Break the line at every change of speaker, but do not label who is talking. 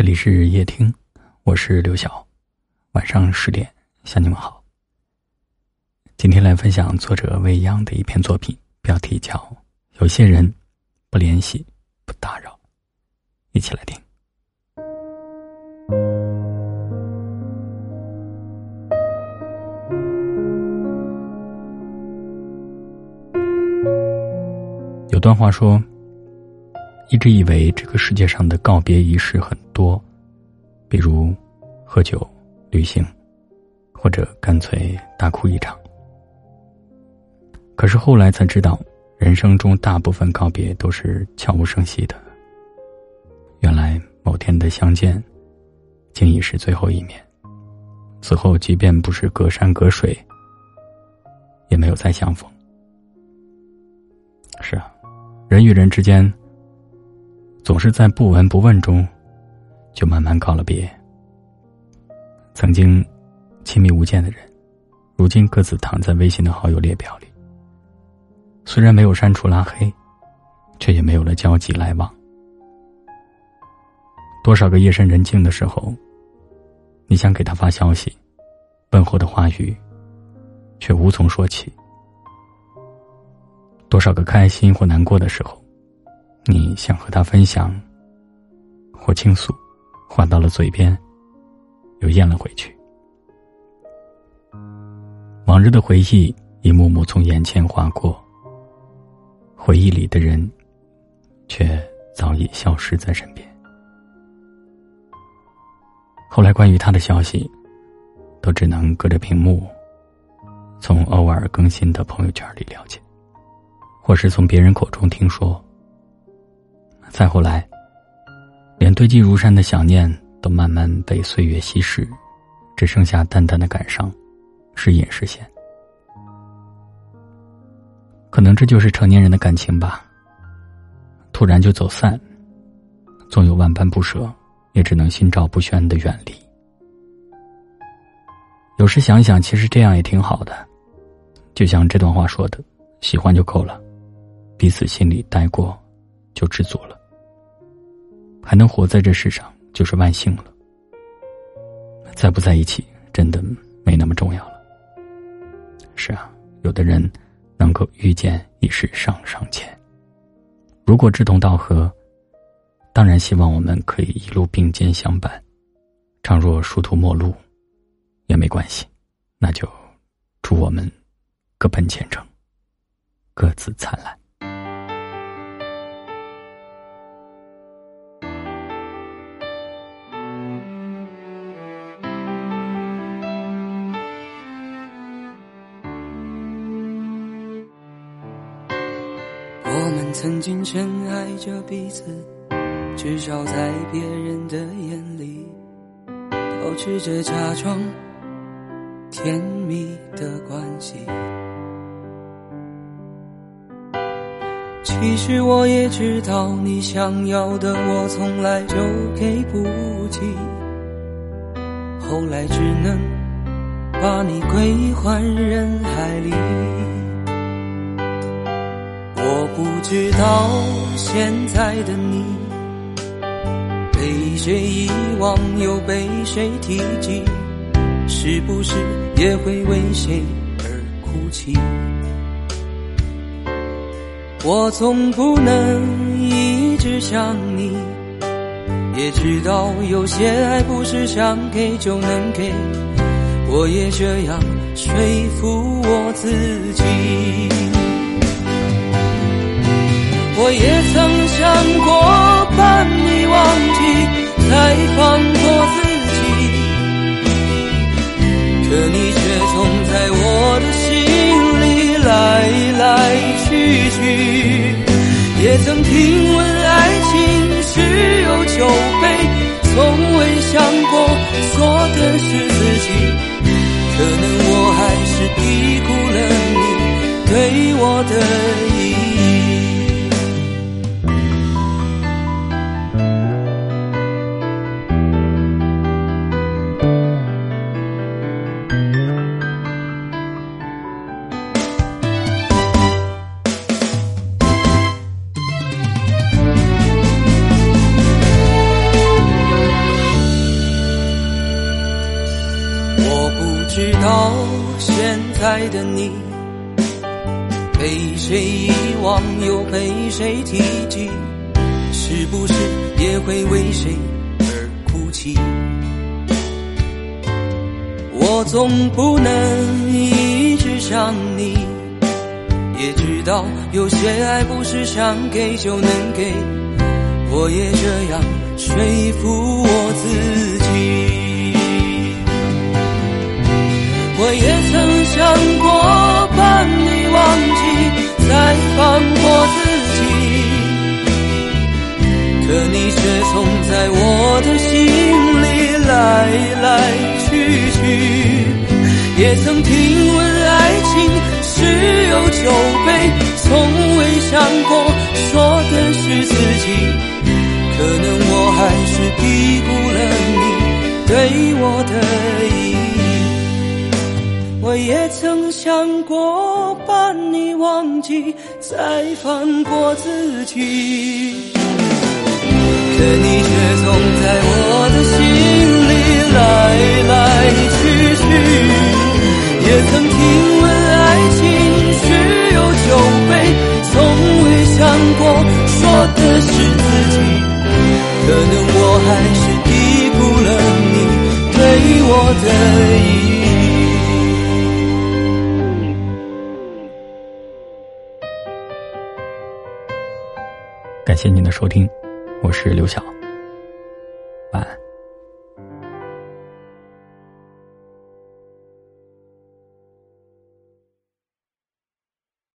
这里是夜听，我是刘晓。晚上十点向你们好。今天来分享作者未央的一篇作品，标题叫《有些人不联系不打扰》，一起来听。有段话说。一直以为这个世界上的告别仪式很多，比如喝酒、旅行，或者干脆大哭一场。可是后来才知道，人生中大部分告别都是悄无声息的。原来某天的相见，竟已是最后一面。此后，即便不是隔山隔水，也没有再相逢。是啊，人与人之间。总是在不闻不问中，就慢慢告了别。曾经亲密无间的人，如今各自躺在微信的好友列表里。虽然没有删除拉黑，却也没有了交集来往。多少个夜深人静的时候，你想给他发消息，问候的话语，却无从说起。多少个开心或难过的时候。你想和他分享或倾诉，话到了嘴边，又咽了回去。往日的回忆一幕幕从眼前划过，回忆里的人却早已消失在身边。后来关于他的消息，都只能隔着屏幕，从偶尔更新的朋友圈里了解，或是从别人口中听说。再后来，连堆积如山的想念都慢慢被岁月稀释，只剩下淡淡的感伤，时隐时现。可能这就是成年人的感情吧。突然就走散，纵有万般不舍，也只能心照不宣的远离。有时想想，其实这样也挺好的，就像这段话说的：“喜欢就够了，彼此心里待过，就知足了。”还能活在这世上，就是万幸了。在不在一起，真的没那么重要了。是啊，有的人能够遇见已是上上签。如果志同道合，当然希望我们可以一路并肩相伴。倘若殊途末路，也没关系，那就祝我们各奔前程，各自灿烂。
我们曾经深爱着彼此，至少在别人的眼里，保持着假装甜蜜的关系。其实我也知道，你想要的我从来就给不起，后来只能把你归还人海里。不知道现在的你被谁遗忘，又被谁提及，是不是也会为谁而哭泣？我总不能一直想你，也知道有些爱不是想给就能给，我也这样说服总在我的心里来来去去。也曾听闻爱情十有九悲，从未想过错的是自己，可能我还是低估了你对我的现在的你，被谁遗忘又被谁提及？是不是也会为谁而哭泣？我总不能一直想你，也知道有些爱不是想给就能给，我也这样说服我自己。我也曾想过把你忘记，再放过自己，可你却总在我的心里来来去去。也曾听闻爱情十有九悲，从未想过说的是自己。可能我还是低估了你对我的意。我也曾想过把你忘记，再放过自己，可你却总在我的心里来来去去。也曾听闻爱情十有九悲，从未想过说的是自己。可能我还是低估了你对我的
感谢您的收听，我是刘晓，晚安。